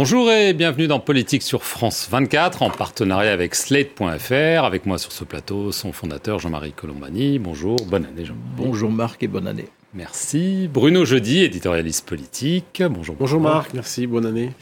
Bonjour et bienvenue dans Politique sur France 24 en partenariat avec Slate.fr. Avec moi sur ce plateau, son fondateur Jean-Marie Colombani. Bonjour, bonne année Jean. Bonjour Marc et bonne année. Merci. Bruno Jeudi, éditorialiste politique. Bonjour. Bonjour Marc, merci, bonne année.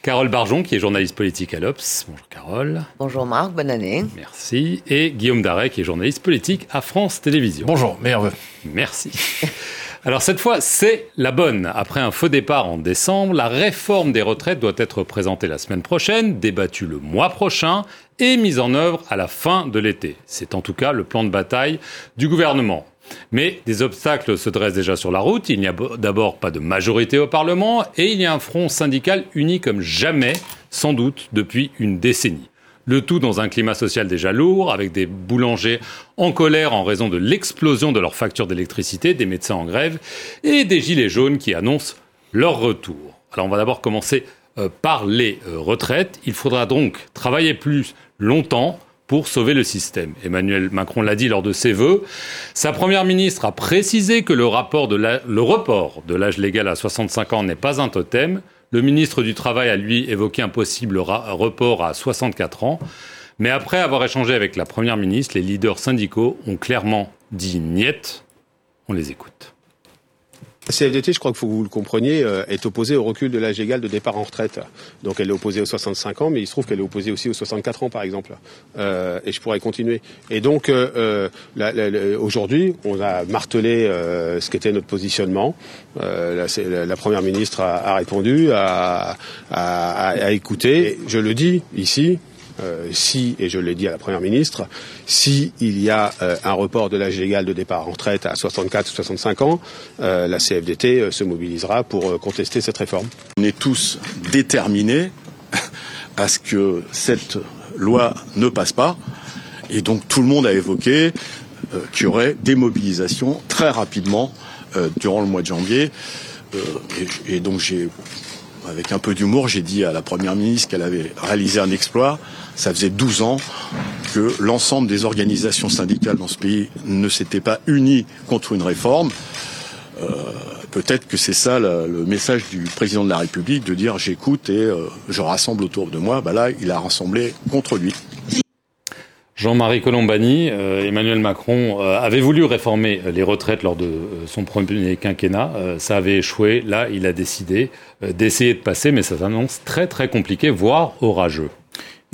Carole Barjon, qui est journaliste politique à l'Obs. Bonjour Carole. Bonjour Marc, bonne année. Merci. Et Guillaume Darret, qui est journaliste politique à France Télévisions. Bonjour, meilleur Merci. Alors cette fois, c'est la bonne. Après un faux départ en décembre, la réforme des retraites doit être présentée la semaine prochaine, débattue le mois prochain et mise en œuvre à la fin de l'été. C'est en tout cas le plan de bataille du gouvernement. Mais des obstacles se dressent déjà sur la route. Il n'y a d'abord pas de majorité au Parlement et il y a un front syndical uni comme jamais, sans doute depuis une décennie. Le tout dans un climat social déjà lourd, avec des boulangers en colère en raison de l'explosion de leurs factures d'électricité, des médecins en grève et des gilets jaunes qui annoncent leur retour. Alors on va d'abord commencer euh, par les euh, retraites. Il faudra donc travailler plus longtemps pour sauver le système. Emmanuel Macron l'a dit lors de ses vœux. Sa première ministre a précisé que le, le report de l'âge légal à 65 ans n'est pas un totem. Le ministre du Travail a lui évoqué un possible report à 64 ans. Mais après avoir échangé avec la Première ministre, les leaders syndicaux ont clairement dit niet. On les écoute. La CFDT, je crois que vous le compreniez, euh, est opposée au recul de l'âge égal de départ en retraite. Donc elle est opposée aux 65 ans, mais il se trouve qu'elle est opposée aussi aux 64 ans, par exemple. Euh, et je pourrais continuer. Et donc euh, aujourd'hui, on a martelé ce qu'était notre positionnement. La, première ministre a, répondu, a écouté. je le dis ici, euh, si, et je l'ai dit à la Première ministre, si il y a euh, un report de l'âge légal de départ en retraite à 64 ou 65 ans, euh, la CFDT se mobilisera pour contester cette réforme. On est tous déterminés à ce que cette loi ne passe pas, et donc tout le monde a évoqué qu'il y aurait des mobilisations très rapidement durant le mois de janvier. et donc j'ai avec un peu d'humour, j'ai dit à la Première ministre qu'elle avait réalisé un exploit. Ça faisait 12 ans que l'ensemble des organisations syndicales dans ce pays ne s'étaient pas unies contre une réforme. Euh, peut-être que c'est ça le, message du président de la République, de dire j'écoute et euh, je rassemble autour de moi. Bah là, il a rassemblé contre lui. Jean-Marie Colombani, euh, Emmanuel Macron euh, avait voulu réformer euh, les retraites lors de son premier quinquennat. ça avait échoué. Là, il a décidé d'essayer de passer, mais ça s'annonce très très compliqué, voire orageux.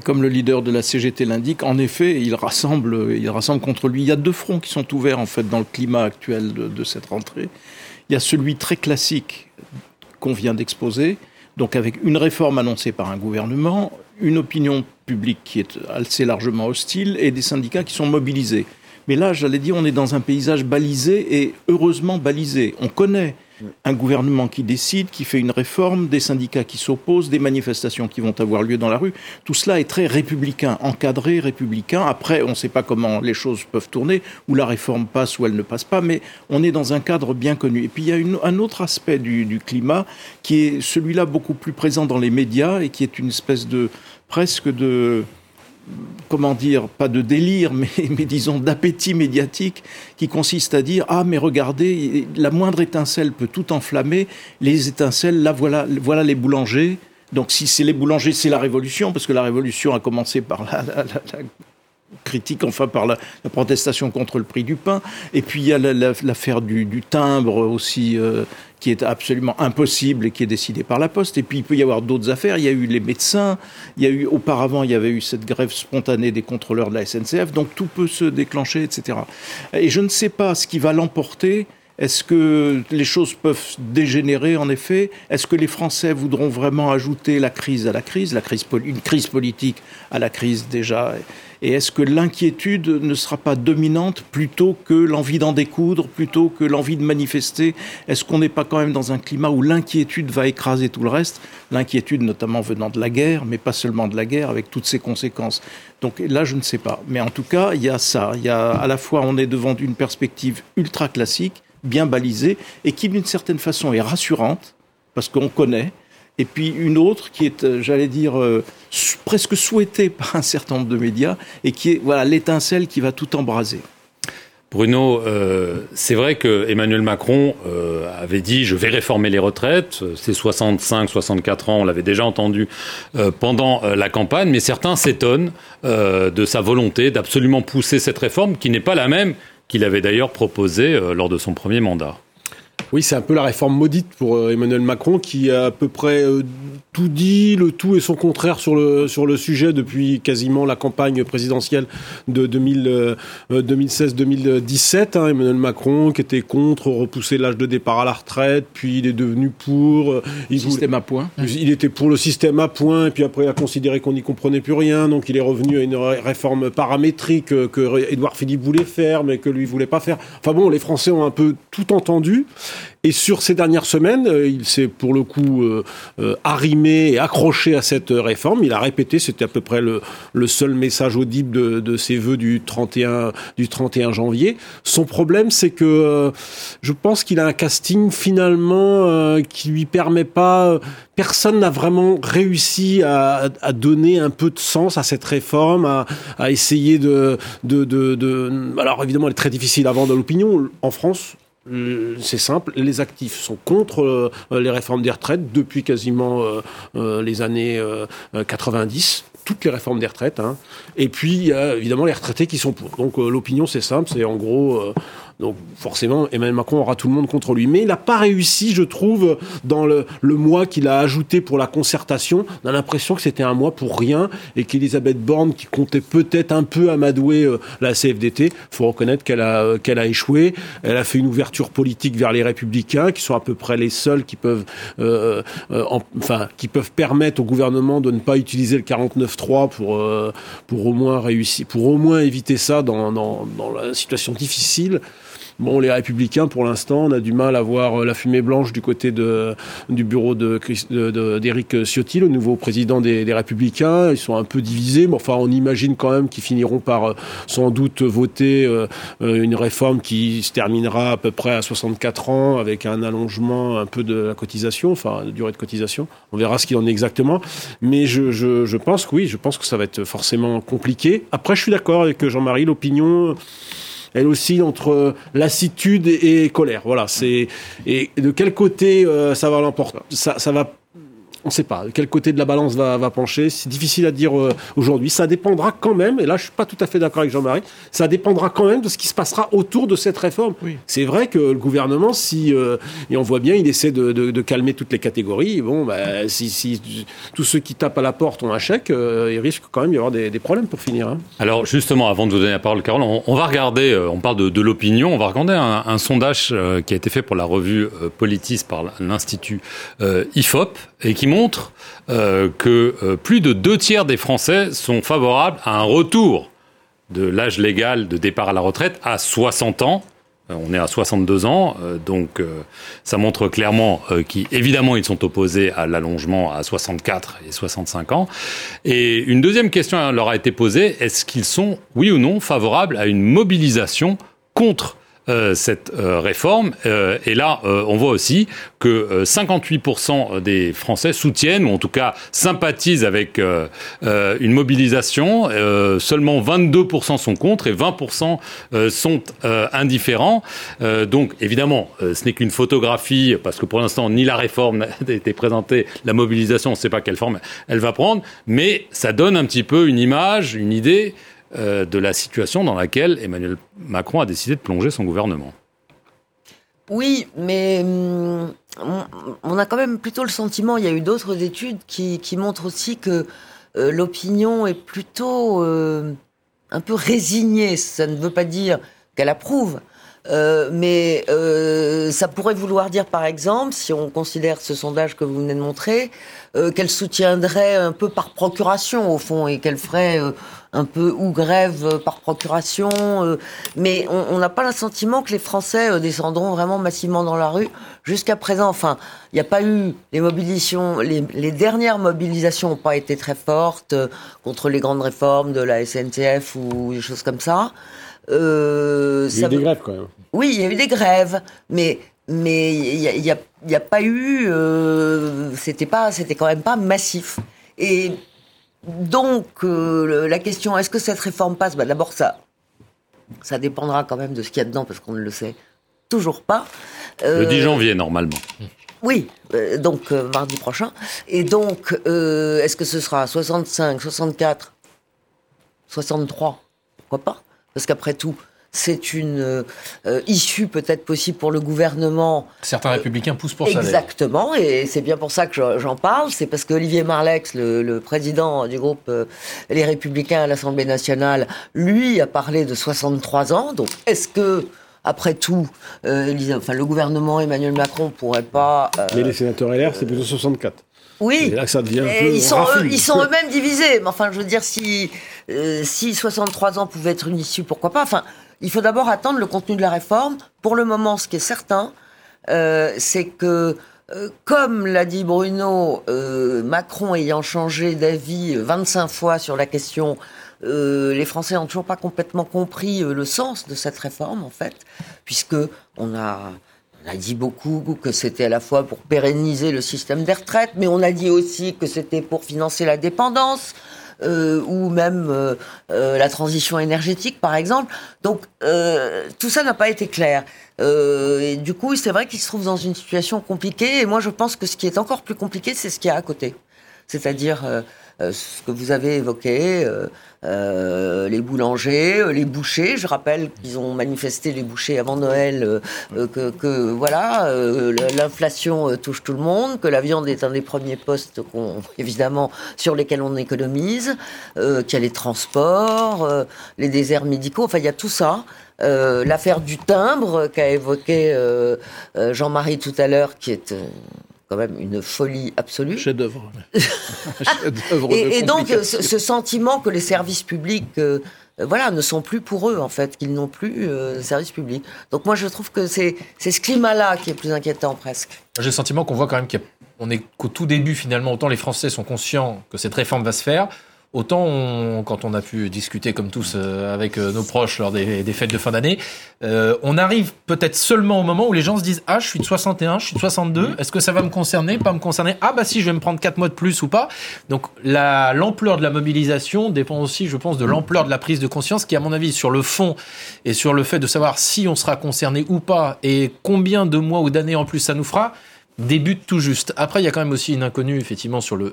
comme le leader de la CGT l'indique, en effet, il rassemble, il rassemble contre lui. Il y a deux fronts qui sont ouverts en fait dans le climat actuel de cette rentrée. Il y a celui très classique qu'on vient d'exposer, donc avec une réforme annoncée par un gouvernement, une opinion publique qui est assez largement hostile et des syndicats qui sont mobilisés. Mais là, j'allais dire, on est dans un paysage balisé et heureusement balisé. On connaît un gouvernement qui décide, qui fait une réforme, des syndicats qui s'opposent, des manifestations qui vont avoir lieu dans la rue. Tout cela est très républicain, encadré, républicain. Après, on ne sait pas comment les choses peuvent tourner, où la réforme passe ou elle ne passe pas, mais on est dans un cadre bien connu. Et puis il y a un autre aspect du climat qui est celui-là beaucoup plus présent dans les médias et qui est une espèce de presque de comment dire, pas de délire, mais, disons d'appétit médiatique, qui consiste à dire ah mais regardez, la moindre étincelle peut tout enflammer. Les étincelles, là voilà, voilà les boulangers. Donc si c'est les boulangers, c'est la révolution, parce que la révolution a commencé par la, critique, enfin par la, protestation contre le prix du pain. Et puis il y a l'affaire du, du, timbre aussi, euh, qui est absolument impossible et qui est décidé par la Poste. Et puis il peut y avoir d'autres affaires. Il y a eu les médecins. Il y a eu auparavant, il y avait eu cette grève spontanée des contrôleurs de la SNCF. Donc tout peut se déclencher, etc. Et je ne sais pas ce qui va l'emporter. Est-ce que les choses peuvent dégénérer en effet? Est-ce que les Français voudront vraiment ajouter la crise à la crise, la crise une crise politique à la crise déjà et est-ce que l'inquiétude ne sera pas dominante plutôt que l'envie d'en découdre, plutôt que l'envie de manifester? Est-ce qu'on n'est pas quand même dans un climat où l'inquiétude va écraser tout le reste? L'inquiétude notamment venant de la guerre, mais pas seulement de la guerre, avec toutes ses conséquences. Donc là, je ne sais pas. Mais en tout cas, il y a ça. Il y a à la fois, on est devant une perspective ultra classique, bien balisée, et qui d'une certaine façon est rassurante, parce qu'on connaît, et puis une autre qui est, euh, j'allais dire, euh, presque souhaitée par un certain nombre de médias, et qui est voilà l'étincelle qui va tout embraser. Bruno, euh, c'est vrai que Emmanuel Macron avait dit je vais réformer les retraites. C'est 65, 64 ans, on l'avait déjà entendu pendant la campagne, mais certains s'étonnent de sa volonté d'absolument pousser cette réforme, qui n'est pas la même qu'il avait d'ailleurs proposée lors de son premier mandat. Oui, c'est un peu la réforme maudite pour euh, Emmanuel Macron qui a à peu près euh, tout dit, le tout et son contraire sur le, sur le sujet depuis quasiment la campagne présidentielle de 2016-2017. Euh, hein. Emmanuel Macron qui était contre repousser l'âge de départ à la retraite, puis il est devenu pour. Il système à point. Il était pour le système à point, et puis après il a considéré qu'on n'y comprenait plus rien, donc il est revenu à une réforme paramétrique que Édouard Philippe voulait faire, mais que lui voulait pas faire. Enfin bon, les Français ont un peu tout entendu. Et sur ces dernières semaines, euh, il s'est pour le coup euh, euh, arrimé et accroché à cette réforme. Il a répété, c'était à peu près le, seul message audible de, ses voeux du 31, du 31 janvier. Son problème, c'est que je pense qu'il a un casting finalement qui lui permet pas. Personne n'a vraiment réussi à, à, donner un peu de sens à cette réforme, à, à essayer de, Alors évidemment, elle est très difficile à vendre l'opinion en France c'est simple, les actifs sont contre euh, les réformes des retraites depuis quasiment euh, les années 90 toutes les réformes des retraites. Hein. Et puis, il y a évidemment les retraités qui sont pour. Donc, l'opinion, c'est simple, c'est en gros, donc forcément, Emmanuel Macron aura tout le monde contre lui. Mais il n'a pas réussi, je trouve, dans le, mois qu'il a ajouté pour la concertation. On a l'impression que c'était un mois pour rien et qu'Elisabeth Borne, qui comptait peut-être un peu amadouer euh, la CFDT, faut reconnaître qu'elle a, euh, qu'elle a échoué. Elle a fait une ouverture politique vers les Républicains, qui sont à peu près les seuls qui peuvent, euh, enfin, qui peuvent permettre au gouvernement de ne pas utiliser le 49-3 pour, pour au moins réussir, pour au moins éviter ça dans, la situation difficile. Bon, les Républicains, pour l'instant, on a du mal à voir euh, la fumée blanche du côté de, du bureau d'Éric de, Ciotti, le nouveau président des, Républicains. Ils sont un peu divisés, mais enfin, on imagine quand même qu'ils finiront par euh, sans doute voter euh, une réforme qui se terminera à peu près à 64 ans, avec un allongement un peu de la cotisation, enfin, de durée de cotisation. On verra ce qu'il en est exactement. Mais je pense que oui, je pense que ça va être forcément compliqué. Après, je suis d'accord avec Jean-Marie, l'opinion elle aussi entre lassitude et, colère. Voilà, c'est et de quel côté euh, ça va l'emporter? Ça, ça va on ne sait pas. Quel côté de la balance va, pencher C'est difficile à dire euh, aujourd'hui. Ça dépendra quand même, et là je suis pas tout à fait d'accord avec Jean-Marie, ça dépendra quand même de ce qui se passera autour de cette réforme. C'est vrai que le gouvernement, si, euh, et on voit bien, il essaie de, calmer toutes les catégories. Bon, bah, si, tous ceux qui tapent à la porte ont un chèque, euh, il risque quand même d'y avoir des, problèmes pour finir. Hein. Alors justement, avant de vous donner la parole, Carole, on, va regarder, on parle de, l'opinion, on va regarder un, sondage qui a été fait pour la revue Politis par l'Institut IFOP et qui montre euh, que euh, plus de deux tiers des Français sont favorables à un retour de l'âge légal de départ à la retraite à 60 ans. Euh, on est à 62 ans, donc ça montre clairement qu'évidemment ils sont opposés à l'allongement à 64 et 65 ans. Et une deuxième question leur a été posée est-ce qu'ils sont, oui ou non, favorables à une mobilisation contre cette euh, réforme. Euh, et là, on voit aussi que 58% des Français soutiennent, ou en tout cas sympathisent avec une mobilisation. seulement 22% sont contre et 20% sont indifférents. donc, évidemment, ce n'est qu'une photographie, parce que pour l'instant, ni la réforme n'a été présentée, la mobilisation, on ne sait pas quelle forme elle va prendre, mais ça donne un petit peu une image, une idée euh, de la situation dans laquelle Emmanuel Macron a décidé de plonger son gouvernement. Oui, mais hum, on a quand même plutôt le sentiment, il y a eu d'autres études qui, montrent aussi que euh, l'opinion est plutôt euh, un peu résignée. Ça ne veut pas dire qu'elle approuve, mais ça pourrait vouloir dire, par exemple, si on considère ce sondage que vous venez de montrer, qu'elle soutiendrait un peu par procuration, au fond, et qu'elle ferait un peu ou grève par procuration, euh, mais on n'a pas le sentiment que les Français euh, descendront vraiment massivement dans la rue jusqu'à présent. Enfin, il n'y a pas eu les mobilisations, les, dernières mobilisations n'ont pas été très fortes euh, contre les grandes réformes de la SNCF ou des choses comme ça. il y a eu des grèves quand même. Oui, il y a eu des grèves, mais mais il n'y a, a, pas eu, c'était pas, c'était quand même pas massif. Et donc, euh, la question, est-ce que cette réforme passe? Bah, D'abord, ça, Ça dépendra quand même de ce qu'il y a dedans, parce qu'on ne le sait toujours pas. Le 10 janvier, normalement. Oui, euh, donc euh, mardi prochain. Et donc, euh, est-ce que ce sera 65, 64, 63 Pourquoi pas? Parce qu'après tout, c'est une issue peut-être possible pour le gouvernement. Certains républicains poussent pour ça. Exactement, et c'est bien pour ça que j'en parle. C'est parce que Olivier Marlex, le, le président du groupe Les Républicains à l'Assemblée nationale, lui a parlé de 63 ans. Donc, est-ce que après tout, euh, enfin, le gouvernement Emmanuel Macron pourrait pas. Euh, mais les sénateurs LR, c'est plutôt 64. Oui. Et là, ça devient un peu ils sont, eux, ils sont eux-mêmes divisés. Mais enfin, je veux dire, si, euh, si 63 ans pouvait être une issue, pourquoi pas? Enfin, il faut d'abord attendre le contenu de la réforme. Pour le moment, ce qui est certain, euh, c'est que, euh, comme l'a dit Bruno, Macron ayant changé d'avis 25 fois sur la question euh, les Français n'ont toujours pas complètement compris euh, le sens de cette réforme, en fait, puisque on a, on a dit beaucoup que c'était à la fois pour pérenniser le système des retraites, mais on a dit aussi que c'était pour financer la dépendance. Euh, ou même euh, euh la transition énergétique, par exemple. Donc tout ça n'a pas été clair. et du coup, c'est vrai qu'il se trouve dans une situation compliquée. Et moi, je pense que ce qui est encore plus compliqué, c'est ce qu'il y a à côté. C'est-à-dire ce que vous avez évoqué, euh, les boulangers, euh, les bouchers. Je rappelle qu'ils ont manifesté les bouchers avant Noël, euh, que, que, voilà, l'inflation touche tout le monde, que la viande est un des premiers postes qu'on, évidemment, sur lesquels on économise, qu'il y a les transports, les déserts médicaux. Enfin, il y a tout ça. L'affaire du timbre qu'a évoqué Jean-Marie tout à l'heure, qui est quand même une folie absolue. Chef-d'œuvre. et, et donc, ce, sentiment que les services publics, euh, voilà, ne sont plus pour eux, en fait, qu'ils n'ont plus euh, de services publics. Donc, moi, je trouve que c'est ce climat-là qui est plus inquiétant, presque. J'ai le sentiment qu'on voit quand même qu'on est qu'au tout début, finalement, autant les Français sont conscients que cette réforme va se faire, Autant quand on a pu discuter comme tous euh, avec euh, nos proches lors des, fêtes de fin d'année, euh, on arrive peut-être seulement au moment où les gens se disent ah je suis de 61, je suis de 62, est-ce que ça va me concerner, pas me concerner? Ah bah si je vais me prendre 4 mois de plus ou pas. Donc la l'ampleur de la mobilisation dépend aussi, je pense, de l'ampleur de la prise de conscience qui à mon avis sur le fond et sur le fait de savoir si on sera concerné ou pas et combien de mois ou d'années en plus ça nous fera débute tout juste. Après, il y a quand même aussi une inconnue, effectivement, sur le,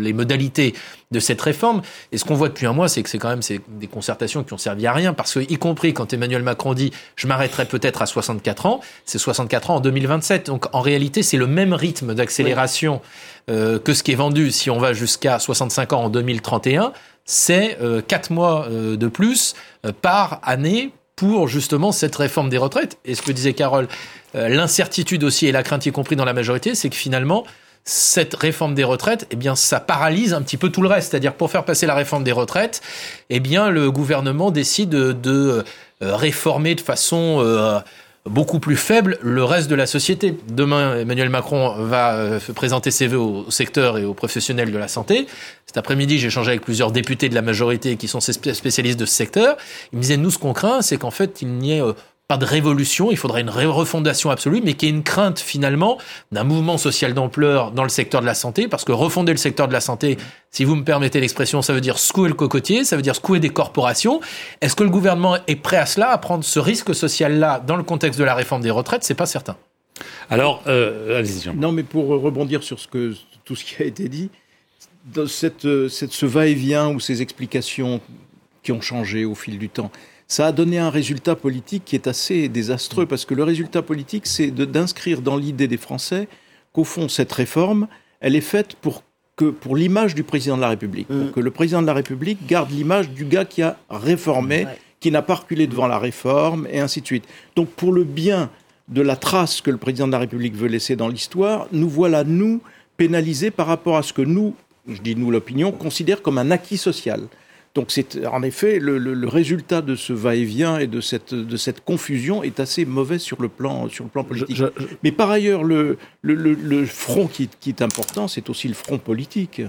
les modalités de cette réforme. Et ce qu'on voit depuis un mois, c'est que c'est quand même c'est des concertations qui ont servi à rien, parce que, y compris quand Emmanuel Macron dit « je m'arrêterai peut-être à 64 ans », c'est 64 ans en 2027. Donc, en réalité, c'est le même rythme d'accélération euh, que ce qui est vendu si on va jusqu'à 65 ans en 2031. C'est euh, 4 mois euh, de plus euh, par année pour justement cette réforme des retraites. Et ce que disait Carole, euh, l'incertitude aussi et la crainte y compris dans la majorité, c'est que finalement, cette réforme des retraites, eh bien, ça paralyse un petit peu tout le reste. C'est-à-dire, pour faire passer la réforme des retraites, eh bien, le gouvernement décide de, euh, réformer de façon euh, beaucoup plus faible le reste de la société. Demain, Emmanuel Macron va euh, présenter ses vœux au secteur et aux professionnels de la santé. Cet après-midi, j'ai échangé avec plusieurs députés de la majorité qui sont spécialistes de ce secteur. Ils me disaient, nous, ce qu'on craint, c'est qu'en fait, il n'y ait euh, pas de révolution, il faudrait une refondation absolue, mais qu'il y ait une crainte finalement d'un mouvement social d'ampleur dans le secteur de la santé, parce que refonder le secteur de la santé, si vous me permettez l'expression, ça veut dire secouer le cocotier, ça veut dire secouer des corporations. Est-ce que le gouvernement est prêt à cela, à prendre ce risque social-là dans le contexte de la réforme des retraites? C'est pas certain. Alors, euh, allez-y. Non, mais pour rebondir sur ce que, tout ce qui a été dit, dans cette, cette ce va-et-vient ou ces explications qui ont changé au fil du temps, ça a donné un résultat politique qui est assez désastreux, parce que le résultat politique, c'est d'inscrire dans l'idée des Français qu'au fond, cette réforme, elle est faite pour que pour l'image du président de la République, pour mm. que le président de la République garde l'image du gars qui a réformé, qui n'a pas reculé devant la réforme, et ainsi de suite. Donc pour le bien de la trace que le président de la République veut laisser dans l'histoire, nous voilà, nous, pénalisés par rapport à ce que nous, je dis nous l'opinion, considère comme un acquis social. Donc c'est en effet le, résultat de ce va-et-vient et de cette, de cette confusion est assez mauvais sur le plan, sur le plan politique. Mais par ailleurs, le, le front qui, qui, est important, c'est aussi le front politique.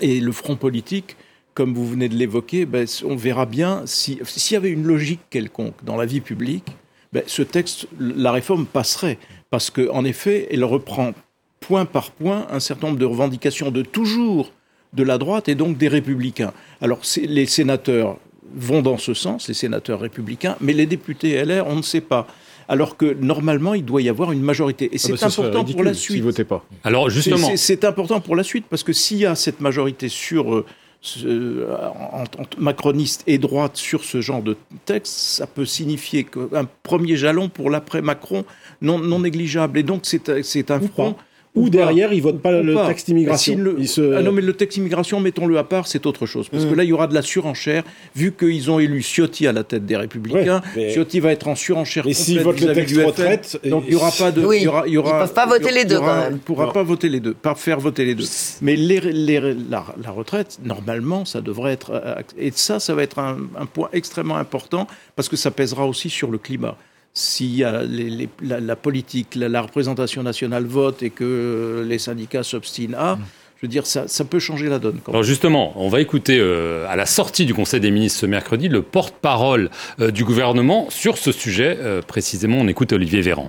Et le front polique, comme vous venez de l'évoquer, ben, on verra bien s'il y avait une logique quelconque dans la vie publique, ben, ce texte, la réforme passerait. Parce qu'en effet, elle reprend point par point un certain nombre de revendications de toujours de la droite et donc des républicains. Alors les sénateurs vont dans ce sens, les sénateurs républicains, mais les députés LR, on ne sait pas. Alors que normalement, il doit y avoir une majorité. Et Ah c'est bah, ce serait important pour la suite. S'ils votaient pas. Alors C'est- justement, c'est- C'est important pour la suite parce que s'il y a cette majorité sur euh, ce- en- en- macroniste et droite sur ce genre de texte, ça peut signifier un premier jalon pour l'après Macron non, non négligeable. Et donc c'est c'est un front. Ou derrière, ils votent pas Ou le pas. texte immigration. S'il le- Ils se- Ah non, mais le texte immigration, mettons-le à part, c'est autre chose. Parce que là, il y aura de la surenchère, vu qu'ils ont élu Ciotti à la tête des Républicains. Ouais, mais- Ciotti va être en surenchère Mais s'ils votent le texte du FN. retraite, Donc il n'y aura pas de. Oui, il y aura, il y aura- ils peuvent pas voter les deux, aura- quand même. Il ne pourra Non. pas voter les deux, pas faire voter les deux. Mais les, les- la, la retraite, normalement, ça devrait être. euh, Et ça, ça va être un, un point extrêmement important, parce que ça pèsera aussi sur le climat. S'il y a les- les- la, la politique, la, la représentation nationale vote et que euh, les syndicats s'obstinent à, je veux dire, ça, ça peut changer la donne. quand même. Alors justement, on va écouter euh, à la sortie du Conseil des ministres ce mercredi le porte-parole euh, du gouvernement sur ce sujet. Euh, précisément, on écoute Olivier Véran.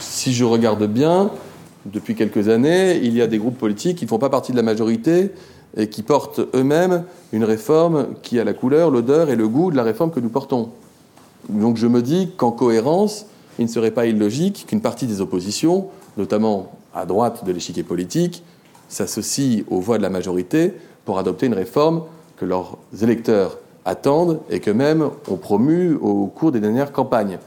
Si je regarde bien, depuis quelques années, il y a des groupes politiques qui ne font pas partie de la majorité et qui portent eux-mêmes une réforme qui a la couleur, l'odeur et le goût de la réforme que nous portons. Donc je me dis qu'en cohérence, il ne serait pas illogique qu'une partie des oppositions, notamment à droite de l'échiquier politique, s'associe aux voix de la majorité pour adopter une réforme que leurs électeurs attendent et qu'eux-mêmes ont promue au cours des dernières campagnes.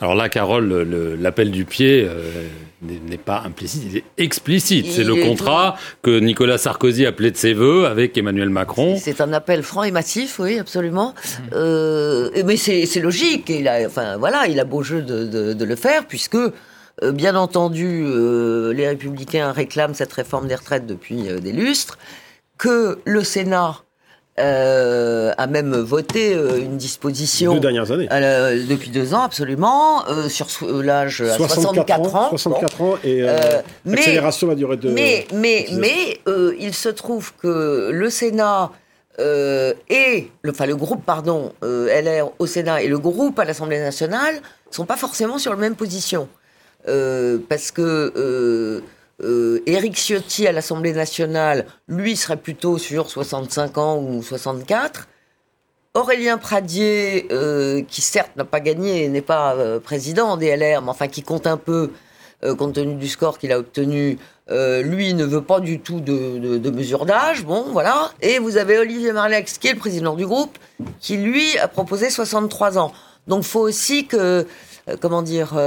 Alors là, Carole, le- le- l'appel du pied euh, n'est pas implicite, il est explicite. C'est le contrat que Nicolas Sarkozy appelait de ses voeux avec Emmanuel Macron. C'est un appel franc et massif, oui, absolument. Euh, mais c'est logique. Il a, enfin, voilà, il a beau jeu de, de- de le faire, puisque, euh, bien entendu, euh, les Républicains réclament cette réforme des retraites depuis euh, des lustres, que le Sénat euh, a même voté euh, une disposition Deux dernières années. euh, depuis deux ans, absolument, euh, sur l'âge à 64 ans. 64 ans et euh, mais- de. Mais, mais, il se trouve que le Sénat et le, enfin le groupe pardon LR au Sénat et le groupe à l'Assemblée nationale sont pas forcément sur la même position parce que euh, Éric Ciotti à l'Assemblée nationale, lui serait plutôt sur 65 ans ou 64. Aurélien Pradier, euh, qui certes n'a pas gagné n'est pas euh, président des LR, mais enfin qui compte un peu euh, compte tenu du score qu'il a obtenu, lui ne veut pas du tout de, mesure d'âge, bon voilà. Et vous avez Olivier Marlex, qui est le président du groupe, qui lui a proposé 63 ans. Donc faut aussi que, comment dire,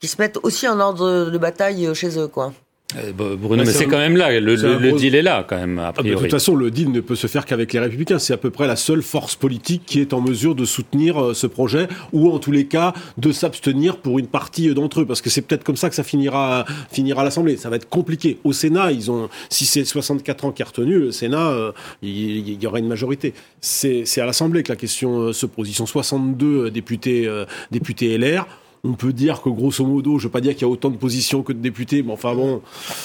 qu'ils se mettent aussi en ordre de bataille chez eux, quoi. Euh, Bruno, mais c'est quand même là. Le, c'est le- un le gros- deal est là, quand même, a Ah, bah, de priori. toute façon, le deal ne peut se faire qu'avec les Républicains. C'est à peu près la seule force politique qui est en mesure de soutenir euh, ce projet, ou en tous les cas de s'abstenir pour une partie euh, d'entre eux, parce que c'est peut-être comme ça que ça finira, finira à l'Assemblée. Ça va être compliqué. Au Sénat, ils ont, si c'est 64 ans qui est retenu, le Sénat, euh, il, il y aura une majorité. C'est à l'Assemblée que la question se pose. Ils sont 62 députés, euh, députés LR. On peut dire que grosso modo, je veux pas dire qu'il y a autant de positions que de députés, mais enfin bon,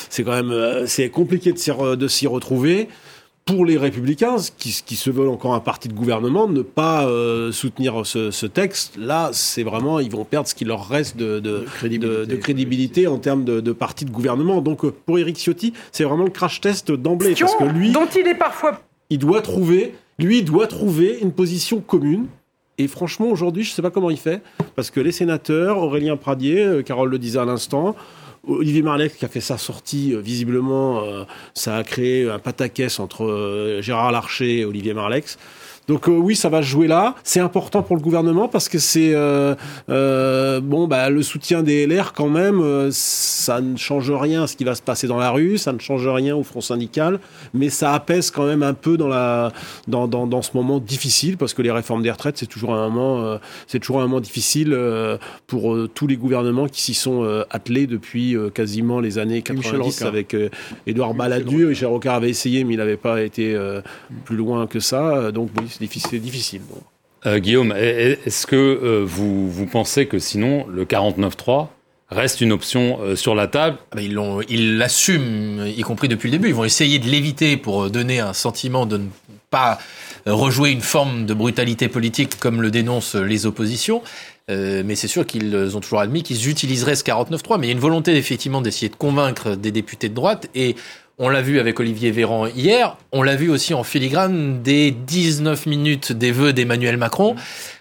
c'est quand même euh, c'est compliqué de s'y re- de s'y retrouver. Pour les républicains, qui, qui se veulent encore un parti de gouvernement, ne pas euh, soutenir ce, ce texte, là, c'est vraiment, ils vont perdre ce qu'il leur reste de, de, crédibilité. de- de crédibilité en termes de, de parti de gouvernement. Donc, euh, pour Éric Ciotti, c'est vraiment le crash test d'emblée, parce que lui, dont il est parfois il doit trouver, lui, il doit trouver une position commune. Et franchement, aujourd'hui, je ne sais pas comment il fait, parce que les sénateurs, Aurélien Pradier, euh, Carole le disait à l'instant, Olivier Marleix qui a fait sa sortie, euh, visiblement, euh, ça a créé un pataquès entre Gérard Larcher et Olivier Marleix. Donc euh, oui, ça va jouer là. C'est important pour le gouvernement parce que c'est euh, euh, bon, bah, le soutien des LR quand même, ça ne change rien à ce qui va se passer dans la rue, ça ne change rien au front syndical, mais ça apaise quand même un peu dans la dans, dans, dans ce moment difficile parce que les réformes des retraites c'est toujours un moment c'est toujours un moment difficile pour tous les gouvernements qui s'y sont attelés depuis quasiment les années Michel 90 Rocard. avec Édouard Balladur. Michel Rocard avait essayé mais il n'avait pas été euh, plus loin que ça. Donc oui, difficile. c'est difficile. Bon. Euh, Guillaume, est- est-ce que euh, vous, vous pensez que sinon le 49.3 reste une option euh, sur la table? Ah bah, ils l'ont, ils l'assument, y compris depuis le début. Ils vont essayer de l'éviter pour donner un sentiment de ne pas rejouer une forme de brutalité politique comme le dénoncent les oppositions. Euh, mais c'est sûr qu'ils ont toujours admis qu'ils utiliseraient ce 49.3. Mais il y a une volonté effectivement d'essayer de convaincre des députés de droite et On l'a vu avec Olivier Véran hier, on l'a vu aussi en filigrane des 19 minutes des vœux d'Emmanuel Macron,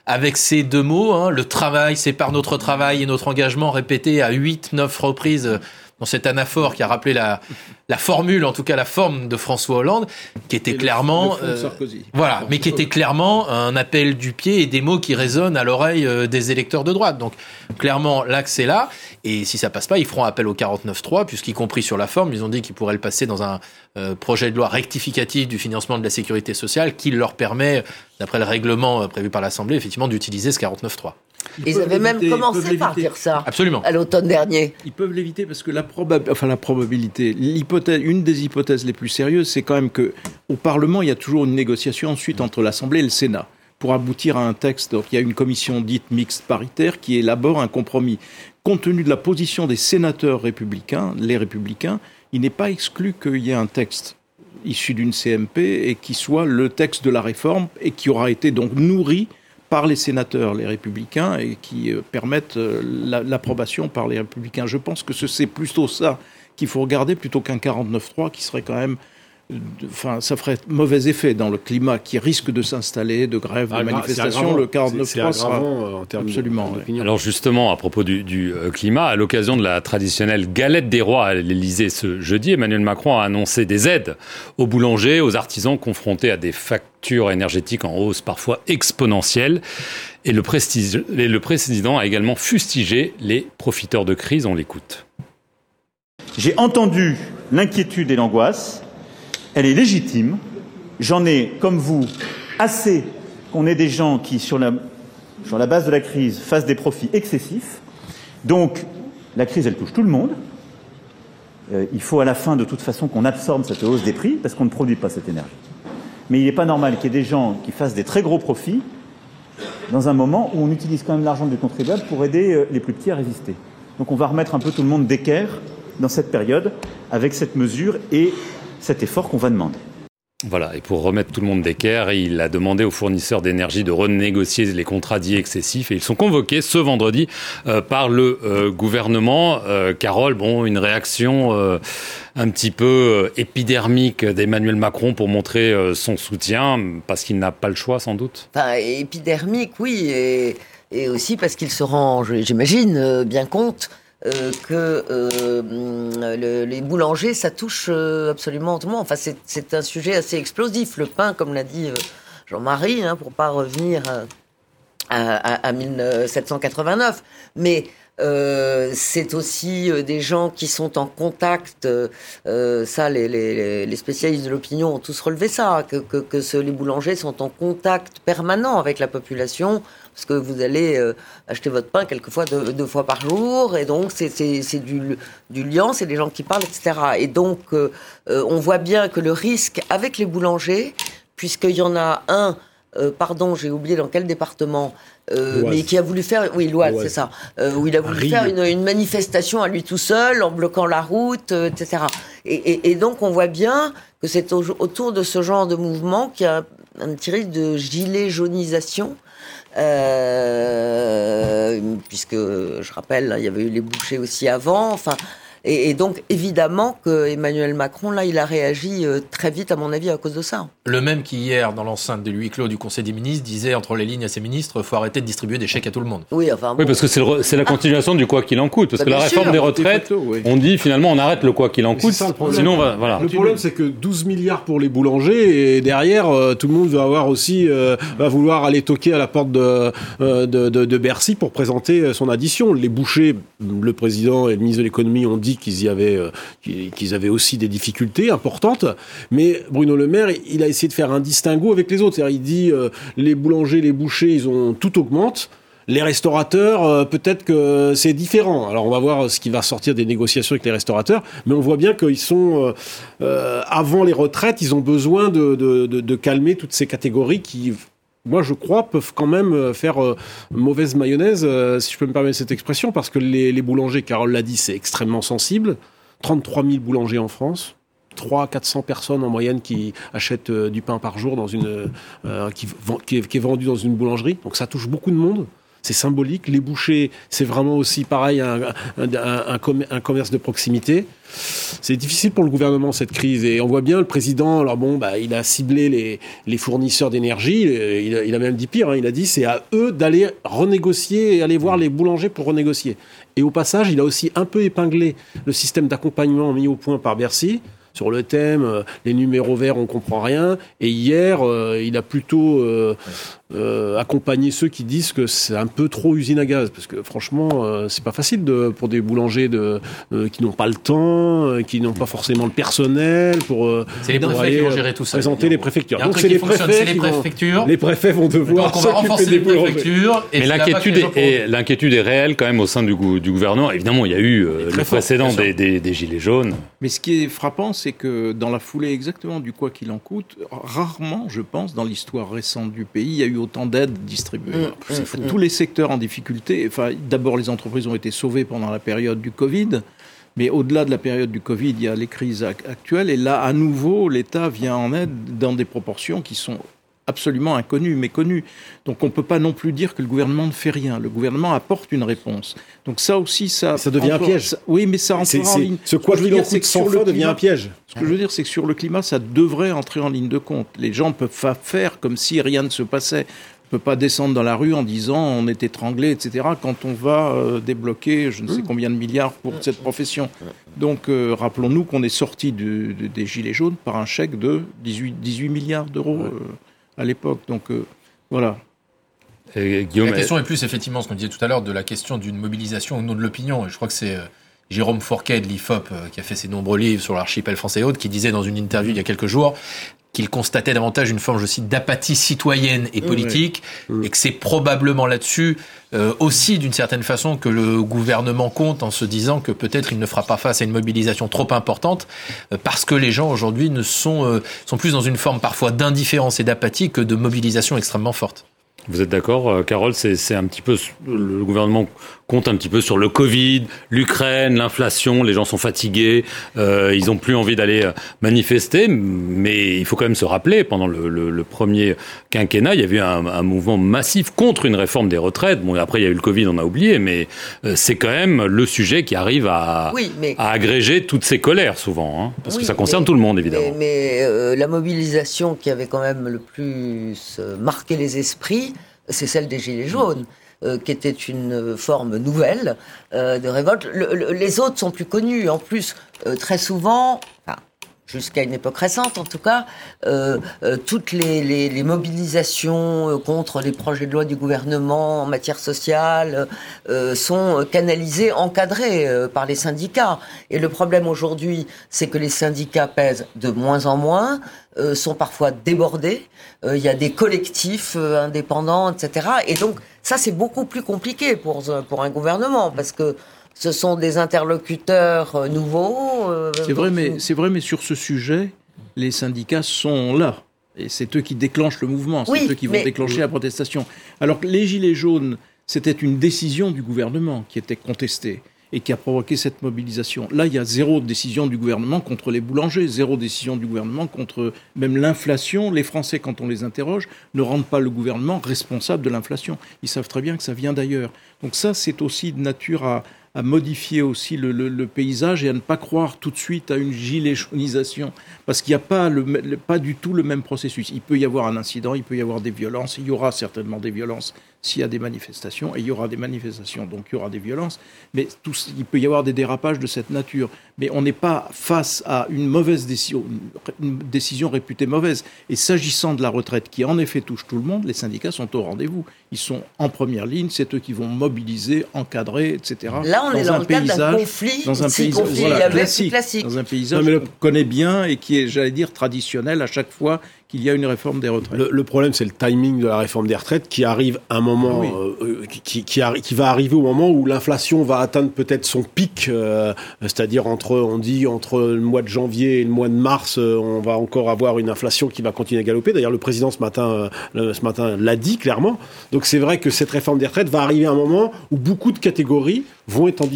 avec ces deux mots, hein, le travail, c'est par notre travail et notre engagement répété à 8-9 reprises dans cet anaphore qui a rappelé la, la formule, en tout cas la forme de François Hollande, qui était clairement, euh, voilà, mais qui était clairement un appel du pied et des mots qui résonnent à l'oreille euh, des électeurs de droite. Donc clairement, l'axe est là. Et si ça passe pas, ils feront appel au 49.3, puisqu'y compris sur la forme, ils ont dit qu'ils pourraient le passer dans un euh, projet de loi rectificatif du financement de la sécurité sociale qui leur permet, d'après le règlement prévu par l'Assemblée, effectivement, d'utiliser ce 49.3. Ils, avaient même commencé par dire ça. Absolument. À l'automne dernier. Ils peuvent l'éviter parce que la, enfin, la probabilité, l'hypothèse, une des hypothèses les plus sérieuses, c'est quand même que au Parlement, il y a toujours une négociation ensuite entre l'Assemblée et le Sénat pour aboutir à un texte. Donc, il y a une commission dite mixte paritaire qui élabore un compromis. Compte tenu de la position des sénateurs républicains, les républicains, il n'est pas exclu qu'il y ait un texte issu d'une CMP et qui soit le texte de la réforme et qui aura été donc nourri par les sénateurs, les républicains, et qui euh, permettent euh, l'approbation par les républicains. Je pense que c'est plutôt ça qu'il faut regarder plutôt qu'un 49-3 qui serait quand même enfin, ça ferait mauvais effet dans le climat qui risque de s'installer, de grève, de ah, manifestation. Le 49 sera euh, en termes absolument. Alors justement, à propos du, euh, climat, à l'occasion de la traditionnelle galette des rois à l'Élysée ce jeudi, Emmanuel Macron a annoncé des aides aux boulangers, aux artisans confrontés à des factures énergétiques en hausse parfois exponentielles. Et le, et le président a également fustigé les profiteurs de crise. On l'écoute. J'ai entendu l'inquiétude et l'angoisse elle est légitime. J'en ai, comme vous, assez qu'on ait des gens qui, sur la, base de la crise, fassent des profits excessifs. Donc, la crise, elle touche tout le monde. Euh, il faut à la fin, de toute façon, qu'on absorbe cette hausse des prix, parce qu'on ne produit pas cette énergie. Mais il n'est pas normal qu'il y ait des gens qui fassent des très gros profits dans un moment où on utilise quand même l'argent du contribuable pour aider euh, les plus petits à résister. Donc on va remettre un peu tout le monde d'équerre dans cette période avec cette mesure et cet effort qu'on va demander. Voilà, et pour remettre tout le monde d'équerre, il a demandé aux fournisseurs d'énergie de renégocier les contrats dits excessifs et ils sont convoqués ce vendredi euh, par le euh, gouvernement. Euh, Carole, bon, une réaction un petit peu épidermique d'Emmanuel Macron pour montrer son soutien, parce qu'il n'a pas le choix sans doute? Enfin, épidermique, oui, et, et aussi parce qu'il se rend, j'imagine, bien compte euh, que euh, les boulangers, ça touche euh, absolument tout le monde. Enfin, c'est un sujet assez explosif. Le pain, comme l'a dit Jean-Marie, hein, pour pas revenir à, à 1789. Mais c'est aussi des gens qui sont en contact. Ça, les, spécialistes de l'opinion ont tous relevé ça, que, les boulangers sont en contact permanent avec la population, parce que vous allez acheter votre pain quelquefois deux, deux, fois par jour, et donc c'est du, du lien, c'est des gens qui parlent, etc. Et donc, on voit bien que le risque avec les boulangers, puisqu'il y en a un euh, pardon, j'ai oublié dans quel département, euh, mais qui a voulu faire, oui, l'Oise, c'est ça, euh, où il a voulu faire une, manifestation à lui tout seul, en bloquant la route, etc. Et, donc on voit bien que c'est autour de ce genre de mouvement qu'il y a un petit risque de gilet jaunisation. Puisque je rappelle, il y avait eu les bouchers aussi avant. Enfin, et, donc, évidemment que Emmanuel Macron, là, il a réagi euh, très vite, à mon avis, à cause de ça. Le même qui, hier, dans l'enceinte de huis clos du Conseil des ministres, disait entre les lignes à ses ministres faut arrêter de distribuer des chèques à tout le monde. Oui, enfin. Oui, parce que c'est la continuation du quoi qu'il en coûte. Parce bah, que la réforme des retraites, on dit finalement, on arrête le quoi qu'il en coûte. le Sinon, voilà. Le problème, c'est que 12 milliards pour les boulangers, et derrière, euh, tout le monde va avoir aussi, euh, va vouloir aller toquer à la porte de, de, de Bercy pour présenter son addition. Les bouchers, le président et le ministre de l'économie ont dit qu'ils avaient, euh, qu'ils avaient aussi des difficultés importantes. Mais Bruno Le Maire, il a essayé de faire un distinguo avec les autres. Il dit euh, les boulangers, les bouchers, ils ont tout augmente. Les restaurateurs, euh, peut-être que c'est différent. Alors on va voir ce qui va sortir des négociations avec les restaurateurs, mais on voit bien qu'ils sont avant les retraites, ils ont besoin de, de, calmer toutes ces catégories qui moi, je crois, peuvent quand même euh, faire euh, mauvaise mayonnaise, euh, si je peux me permettre cette expression, parce que les, boulangers, Carole l'a dit, c'est extrêmement sensible. 33 000 boulangers en France. 3 400 personnes en moyenne qui achètent du pain par jour dans une qui, qui, est, vendu dans une boulangerie donc ça touche beaucoup de monde c'est symbolique. Les bouchers, c'est vraiment aussi pareil, un, un, commerce de proximité. C'est difficile pour le gouvernement cette crise et on voit bien le président. Alors bon, bah, il a ciblé les, les fournisseurs d'énergie. Il a même dit pire. hein, il a dit c'est à eux d'aller renégocier et aller voir les boulangers pour renégocier. Et au passage, il a aussi un peu épinglé le système d'accompagnement mis au point par Bercy sur le thème euh, les numéros verts on comprend rien et hier euh, il a plutôt euh, euh, accompagné ceux qui disent que c'est un peu trop usine à gaz parce que franchement euh, c'est pas facile de, pour des boulangers de, euh, qui n'ont pas le temps euh, qui n'ont pas forcément le personnel pour euh, C'est les préfets qui vont gérer tout ça. présenter les préfectures donc c'est les préfets c'est les qui vont- préfectures. les préfets vont devoir Donc on va renforcer s'occuper les des préfectures. et Mais l'inquiétude est, et l'inquiétude est réelle quand même au sein du, gou- du gouvernement. Évidemment, il y a eu euh, le fort, précédent des- des gilets jaunes. Mais ce qui est frappant, c'est que dans la foulée exactement du quoi qu'il en coûte, rarement, je pense, dans l'histoire récente du pays, il y a eu autant d'aides distribuées. Mm, mm, mm. Tous les secteurs en difficulté, enfin, d'abord les entreprises ont été sauvées pendant la période du Covid, mais au-delà de la période du Covid, il y a les crises ac- actuelles, et là, à nouveau, l'État vient en aide dans des proportions qui sont absolument inconnues, méconnues. Donc on ne peut pas non plus dire que le gouvernement ne fait rien. Le gouvernement apporte une réponse. Donc ça aussi, ça... Ça devient un piège. ça- oui, mais ça rentrera en ligne. ce quoi Ce que qu'il je veux dire, c'est que sur le fin devient climat- un piège ce que je veux dire, c'est que sur le climat, ça devrait entrer en ligne de compte. Les gens ne peuvent pas faire comme si rien ne se passait. On ne peut pas descendre dans la rue en disant on est étranglé, etc. quand on va euh, débloquer je ne sais combien de milliards pour cette profession. Donc euh, rappelons-nous qu'on est sorti des Gilets jaunes par un chèque de 18, 18 milliards d'euros euh, à l'époque. Donc euh, voilà. Et Guillaume, La question est plus effectivement ce qu'on disait tout à l'heure de la question d'une mobilisation au nom de l'opinion. Et je crois que c'est euh, Jérôme Fourquet de l'IFOP euh, qui a fait ses nombreux livres sur l'archipel français et autres qui disait dans une interview il y a quelques jours qu'il constatait davantage une forme, je cite, d'apathie citoyenne et politique, et que c'est probablement là-dessus euh, aussi, d'une certaine façon, que le gouvernement compte en se disant que peut-être il ne fera pas face à une mobilisation trop importante, euh, parce que les gens aujourd'hui ne sont euh, sont plus dans une forme parfois d'indifférence et d'apathie que de mobilisation extrêmement forte. Vous êtes d'accord, euh, Carole C'est c'est un petit peu le gouvernement compte un petit peu sur le Covid, l'Ukraine, l'inflation. Les gens sont fatigués, euh, ils ont plus envie d'aller euh, manifester. Mais il faut quand même se rappeler, pendant le, le- le premier quinquennat, il y a eu un, un mouvement massif contre une réforme des retraites. Bon, après il y a eu le Covid, on a oublié, mais euh, c'est quand même le sujet qui arrive à, Oui, mais- à agréger toutes ces colères souvent, hein, parce Oui, que ça concerne mais- tout le monde évidemment. Mais, mais, euh, la mobilisation qui avait quand même le plus euh, marqué les esprits, c'est celle des Gilets jaunes. Euh, qui était une forme nouvelle euh, de révolte. Le- le- les autres sont plus connus. En plus, euh, très souvent, enfin, jusqu'à une époque récente en tout cas, euh, euh, toutes les, les- les mobilisations euh, contre les projets de loi du gouvernement en matière sociale euh, sont canalisées, encadrées euh, par les syndicats. Et le problème aujourd'hui, c'est que les syndicats pèsent de moins en moins, sont parfois débordés. Il y a des collectifs indépendants, etc. Et donc ça, c'est beaucoup plus compliqué pour, pour un gouvernement parce que ce sont des interlocuteurs euh, nouveaux. euh, C'est vrai, mais c'est vrai, mais sur ce sujet, les syndicats sont là. Et c'est eux qui déclenchent le mouvement, c'est Oui, eux qui vont mais- déclencher la protestation. Alors que les Gilets jaunes, c'était une décision du gouvernement qui était contestée et qui a provoqué cette mobilisation. Là, il y a zéro décision du gouvernement contre les boulangers, zéro décision du gouvernement contre même l'inflation. Les Français, quand on les interroge, ne rendent pas le gouvernement responsable de l'inflation. Ils savent très bien que ça vient d'ailleurs. Donc ça, c'est aussi de nature à, modifier aussi le, paysage et à ne pas croire tout de suite à une gilet jaunisation. Parce qu'il n'y a pas du tout le même processus. Il peut y avoir un incident, il peut y avoir des violences, il y aura certainement des violences s'il y a des manifestations, et il y aura des manifestations, donc il y aura des violences, mais tout, il peut y avoir des dérapages de cette nature. Mais on n'est pas face à une mauvaise décision, une décision réputée mauvaise. Et s'agissant de la retraite, qui en effet touche tout le monde, les syndicats sont au rendez-vous. Ils sont en première ligne, c'est eux qui vont mobiliser, encadrer, etc. Là, on est dans un le cadre d'un paysage- conflit, dans un paysage voilà, classique, dans un paysage qu'on connaît bien et qui est, j'allais dire, traditionnel à chaque fois qu'il y a une réforme des retraites. Le, le problème, c'est le timing de la réforme des retraites qui arrive à un moment, Oui. euh, qui, qui, arri- qui va arriver au moment où l'inflation va atteindre peut-être son pic, euh, c'est-à-dire entre, on dit, entre le mois de janvier et le mois de mars, euh, on va encore avoir une inflation qui va continuer à galoper. D'ailleurs, le président ce matin, ce matin l'a dit clairement. Donc c'est vrai que cette réforme des retraites va arriver à un moment où beaucoup de catégories vont être,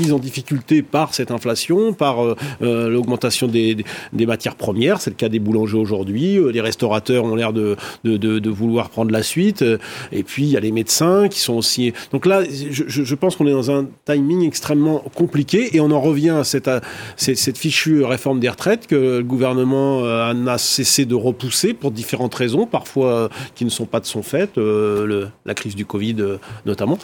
mises en difficulté par cette inflation, par euh, euh, l'augmentation des, matières premières. C'est le cas des boulangers aujourd'hui. les restaurateurs ont l'air de, vouloir prendre la suite. Et puis, il y a les médecins qui sont aussi... Donc là, je, pense qu'on est dans un timing extrêmement compliqué et on en revient à cette, fichue réforme des retraites que le gouvernement n'a cessé de repousser pour différentes raisons, parfois qui ne sont pas de son fait, la crise du Covid notamment.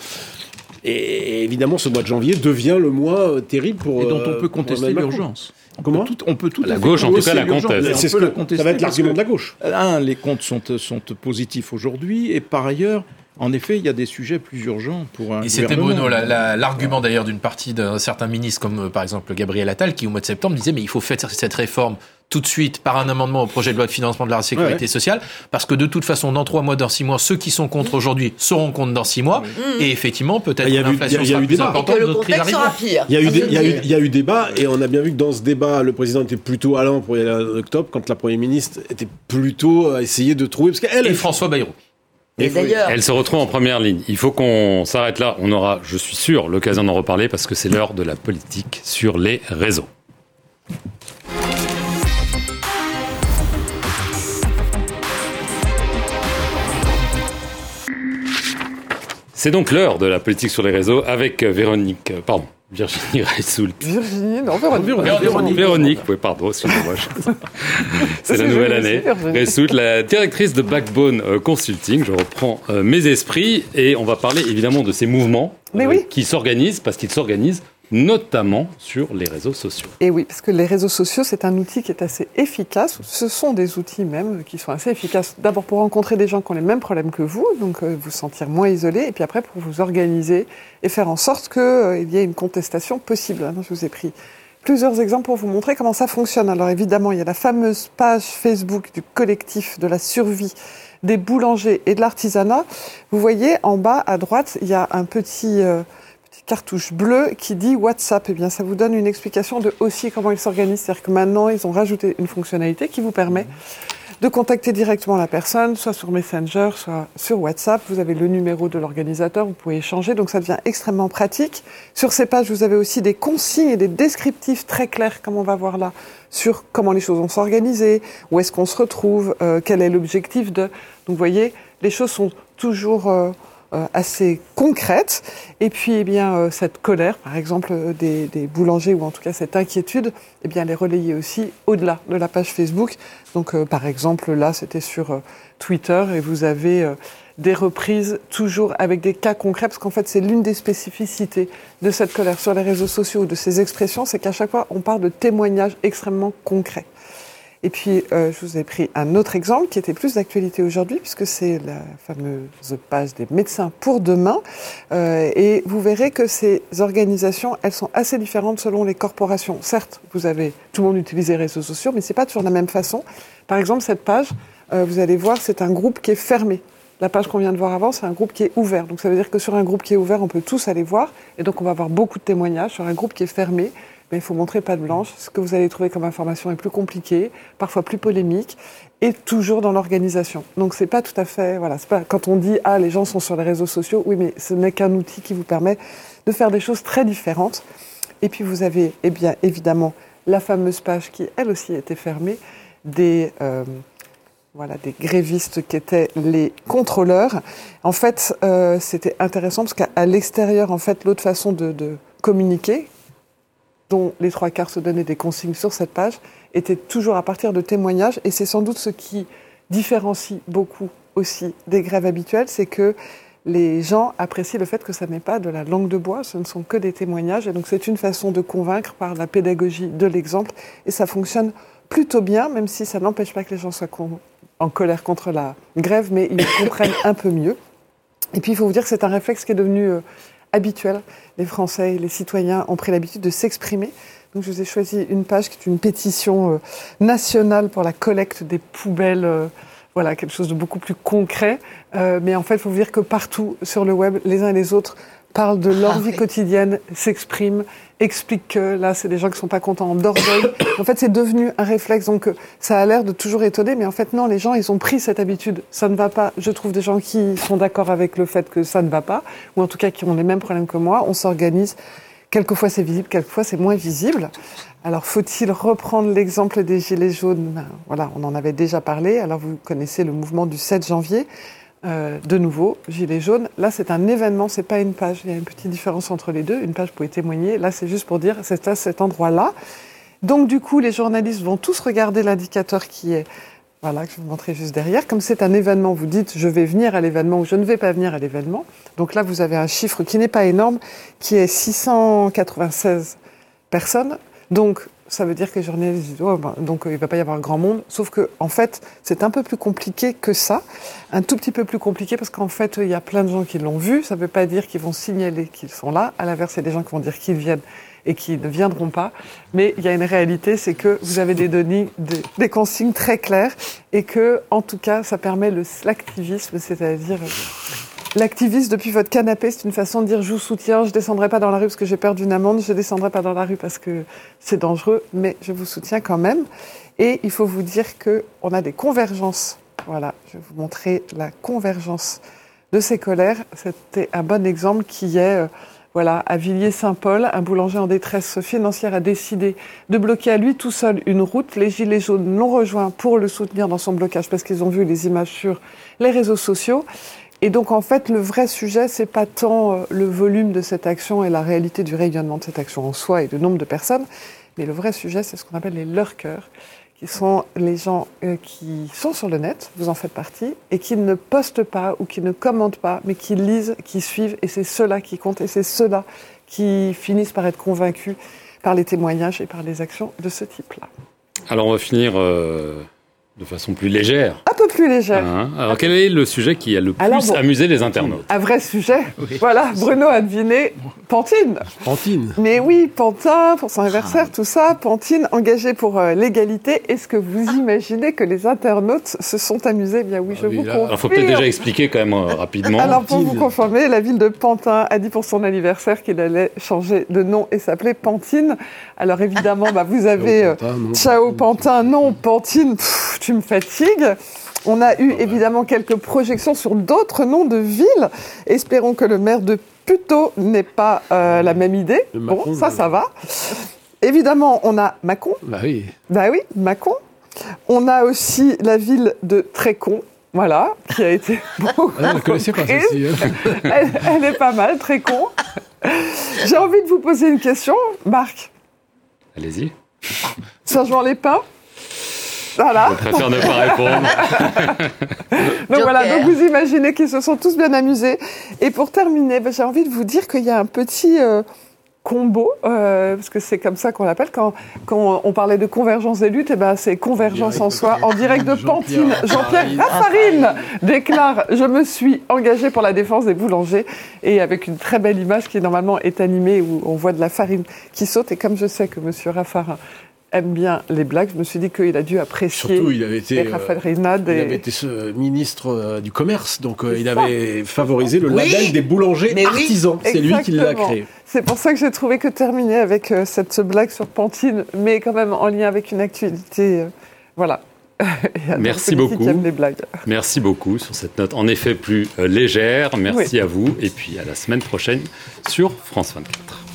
Et évidemment, ce mois de janvier devient le mois euh, terrible pour. Et dont on euh, peut contester l'urgence. Comment On peut tout. La gauche, en tout cas, la conteste. C'est ce que, ça va être l'argument de la gauche. Un, les comptes sont, sont positifs aujourd'hui, et par ailleurs, en effet, il y a des sujets plus urgents pour un. Et c'était Bruno, l'argument d'ailleurs d'une partie d'un certain ministre, comme euh, par exemple Gabriel Attal, qui au mois de septembre disait mais il faut faire cette réforme tout de suite par un amendement au projet de loi de financement de la sécurité sociale, parce que de toute façon, dans trois mois, dans six mois, ceux qui sont contre aujourd'hui seront contre dans six mois, et effectivement, peut-être l'inflation sera plus importante, d'autres crises Il y a eu, il y a eu, débat, et on a bien vu que dans ce débat, le président était plutôt allant pour y aller en octobre, quand la première ministre était plutôt à essayer de trouver, parce qu'elle et François Bayrou. Et d'ailleurs, elle se retrouve en première ligne. Il faut qu'on s'arrête là. On aura, je suis sûr, l'occasion d'en reparler parce que c'est l'heure de la politique sur les réseaux. C'est donc l'heure de la politique sur les réseaux avec euh, Véronique, euh, pardon, Virginie Reissoult. Virginie, non, Véronique. Véronique, Véronique oui, pardon, excusez-moi. C'est la nouvelle année. Reissoult, la directrice de Backbone euh, Consulting. Je reprends mes esprits et on va parler évidemment de ces mouvements qui s'organisent parce qu'ils s'organisent notamment sur les réseaux sociaux. Et oui, parce que les réseaux sociaux, c'est un outil qui est assez efficace. Ce sont des outils même qui sont assez efficaces. D'abord pour rencontrer des gens qui ont les mêmes problèmes que vous, donc euh, vous sentir moins isolé, et puis après pour vous organiser et faire en sorte qu'il euh, y ait une contestation possible. Hein, je vous ai pris plusieurs exemples pour vous montrer comment ça fonctionne. Alors évidemment, il y a la fameuse page Facebook du collectif de la survie des boulangers et de l'artisanat. Vous voyez en bas à droite, il y a un petit... Euh, cartouche bleue qui dit WhatsApp. Eh bien, ça vous donne une explication de aussi comment ils s'organisent. C'est-à-dire que maintenant, ils ont rajouté une fonctionnalité qui vous permet de contacter directement la personne, soit sur Messenger, soit sur WhatsApp. Vous avez le numéro de l'organisateur, vous pouvez échanger, donc ça devient extrêmement pratique. Sur ces pages, vous avez aussi des consignes et des descriptifs très clairs, comme on va voir là, sur comment les choses vont s'organiser, où est-ce qu'on se retrouve, euh, quel est l'objectif de... Donc vous voyez, les choses sont toujours... Euh, assez concrète. Et puis, eh bien, euh, cette colère, par exemple, euh, des, des, boulangers, ou en tout cas cette inquiétude, eh bien, elle est relayée aussi au-delà de la page Facebook. Donc, par exemple, là, c'était sur Twitter, et vous avez des reprises toujours avec des cas concrets, parce qu'en fait, c'est l'une des spécificités de cette colère sur les réseaux sociaux, de ces expressions, c'est qu'à chaque fois, on parle de témoignages extrêmement concrets. Et puis, euh, je vous ai pris un autre exemple qui était plus d'actualité aujourd'hui, puisque c'est la fameuse page des médecins pour demain. Euh, et vous verrez que ces organisations, elles sont assez différentes selon les corporations. Certes, vous avez tout le monde utilise les réseaux sociaux, mais c'est pas toujours la même façon. Par exemple, cette page, euh, vous allez voir, c'est un groupe qui est fermé. La page qu'on vient de voir avant, c'est un groupe qui est ouvert. Donc ça veut dire que sur un groupe qui est ouvert, on peut tous aller voir. Et donc on va avoir beaucoup de témoignages. Sur un groupe qui est fermé, mais il faut montrer pas de blanche. Ce que vous allez trouver comme information est plus compliqué, parfois plus polémique, et toujours dans l'organisation. Donc c'est pas tout à fait, voilà, c'est pas quand on dit ah les gens sont sur les réseaux sociaux, oui, mais ce n'est qu'un outil qui vous permet de faire des choses très différentes. Et puis vous avez, eh bien évidemment, la fameuse page qui elle aussi était fermée des euh, voilà, des grévistes qui étaient les contrôleurs. En fait, euh, c'était intéressant parce qu'à l'extérieur, en fait, l'autre façon de communiquer, dont les trois quarts se donnaient des consignes sur cette page, était toujours à partir de témoignages. Et c'est sans doute ce qui différencie beaucoup aussi des grèves habituelles, c'est que les gens apprécient le fait que ça n'est pas de la langue de bois, ce ne sont que des témoignages. Et donc c'est une façon de convaincre par la pédagogie de l'exemple. Et ça fonctionne plutôt bien, même si ça n'empêche pas que les gens soient en colère contre la grève, mais ils comprennent un peu mieux. Et puis il faut vous dire que c'est un réflexe qui est devenu euh, habituel. Les Français et les citoyens ont pris l'habitude de s'exprimer. Donc je vous ai choisi une page qui est une pétition euh, nationale pour la collecte des poubelles. Euh, voilà, quelque chose de beaucoup plus concret. Euh, mais en fait, il faut vous dire que partout sur le web, les uns et les autres parlent de leur Ah vie oui. quotidienne, s'expriment, expliquent que là, c'est des gens qui sont pas contents d'orgueil. en fait, c'est devenu un réflexe. Donc, euh, ça a l'air de toujours étonner, mais en fait, non, les gens, ils ont pris cette habitude. Ça ne va pas. Je trouve des gens qui sont d'accord avec le fait que ça ne va pas, ou en tout cas qui ont les mêmes problèmes que moi. On s'organise. Quelquefois, c'est visible, quelquefois, c'est moins visible. Alors, faut-il reprendre l'exemple des Gilets jaunes? Ben, Voilà, on en avait déjà parlé. Alors, vous connaissez le mouvement du 7 janvier. Euh, de nouveau, Gilets jaunes. Là, c'est un événement, c'est pas une page. Il y a une petite différence entre les deux. Une page, pouvez témoigner. Là, c'est juste pour dire, c'est à cet endroit-là. Donc, du coup, les journalistes vont tous regarder l'indicateur qui est, voilà, que je vais vous montrer juste derrière. Comme c'est un événement, vous dites, je vais venir à l'événement ou je ne vais pas venir à l'événement. Donc là, vous avez un chiffre qui n'est pas énorme, qui est 696 personnes. Donc, ça veut dire que les journalistes disent, oh, ben, donc euh, il ne va pas y avoir grand monde. Sauf que, en fait, c'est un peu plus compliqué que ça. Un tout petit peu plus compliqué parce qu'en fait, il y a plein de gens qui l'ont vu. Ça ne veut pas dire qu'ils vont signaler qu'ils sont là. À l'inverse, il y a des gens qui vont dire qu'ils viennent et qui ne viendront pas. Mais il y a une réalité, c'est que vous avez des données, des, des consignes très claires et que, en tout cas, ça permet le- l'activisme, c'est-à-dire L'activisme depuis votre canapé, c'est une façon de dire je vous soutiens, je descendrai pas dans la rue parce que j'ai peur d'une amende, je descendrai pas dans la rue parce que c'est dangereux, mais je vous soutiens quand même. Et il faut vous dire que on a des convergences. Voilà, je vais vous montrer la convergence de ces colères. C'était un bon exemple qui est, euh, voilà, à Villiers-Saint-Paul, un boulanger en détresse financière a décidé de bloquer à lui tout seul une route. Les Gilets jaunes l'ont rejoint pour le soutenir dans son blocage parce qu'ils ont vu les images sur les réseaux sociaux. Et donc, en fait, le vrai sujet, c'est pas tant euh, le volume de cette action et la réalité du rayonnement de cette action en soi et le nombre de personnes, mais le vrai sujet, c'est ce qu'on appelle les lurkers, qui sont les gens euh, qui sont sur le net, vous en faites partie, et qui ne postent pas ou qui ne commentent pas, mais qui lisent, qui suivent, et c'est ceux-là qui comptent, et c'est ceux-là qui finissent par être convaincus par les témoignages et par les actions de ce type-là. Alors on va finir euh, de façon plus légère. Plus légère. hein. Alors quel est le sujet qui a le plus Alors, bon. amusé les internautes? Un vrai sujet. Voilà, Bruno a deviné Pantine. Pantine. Mais oui, Pantin, pour son anniversaire, tout ça, Pantine engagée pour euh, l'égalité. Est-ce que vous imaginez que les internautes se sont amusés? Eh Bien oui, je Ah oui, vous là- confirme. Alors faut peut-être déjà expliquer quand même euh, rapidement. Alors pour Pantine. vous confirmer, la ville de Pantin a dit pour son anniversaire qu'il allait changer de nom et s'appeler Pantine. Alors évidemment, bah, vous avez euh, Pantin, non. Ciao Pantin, non Pantine, pff, tu me fatigues. On a eu évidemment quelques projections sur d'autres noms de villes. Espérons que le maire de Puteaux n'ait pas euh, la même idée. Bon, ça, ça va. Évidemment, on a Mâcon. Bah oui. Bah oui, Mâcon. On a aussi la ville de Trécon. Voilà, qui a été beaucoup Ah, pas celle-ci. hein. elle, elle est pas mal, Trécon. J'ai envie de vous poser une question, Marc. Allez-y. Saint-Jean-les-Pins Voilà. Je préfère ne pas répondre. Donc voilà, donc vous imaginez qu'ils se sont tous bien amusés. Et pour terminer, ben, j'ai envie de vous dire qu'il y a un petit euh, combo, euh, parce que c'est comme ça qu'on l'appelle, quand, quand on parlait de convergence des luttes, et ben c'est convergence en soi, en direct de Pantine. Jean-Pierre Jean-Pierre Raffarine déclare « Je me suis engagé pour la défense des boulangers » et avec une très belle image qui normalement est animée où on voit de la farine qui saute. Et comme je sais que Monsieur Raffarin aime bien les blagues, je me suis dit qu'il a dû apprécier Surtout, il avait été, les euh, raffarinades il et- avait été ce ministre euh, du commerce, donc euh, il avait favorisé le Oui. label des boulangers Mais oui. artisans. C'est lui qui l'a créé. C'est pour ça que j'ai trouvé que terminer avec euh, cette blague sur Pantine, mais quand même en lien avec une actualité. euh, voilà. Merci beaucoup. les blagues. Merci beaucoup sur cette note en effet plus euh, légère. Merci à vous et puis à la semaine prochaine sur France 24.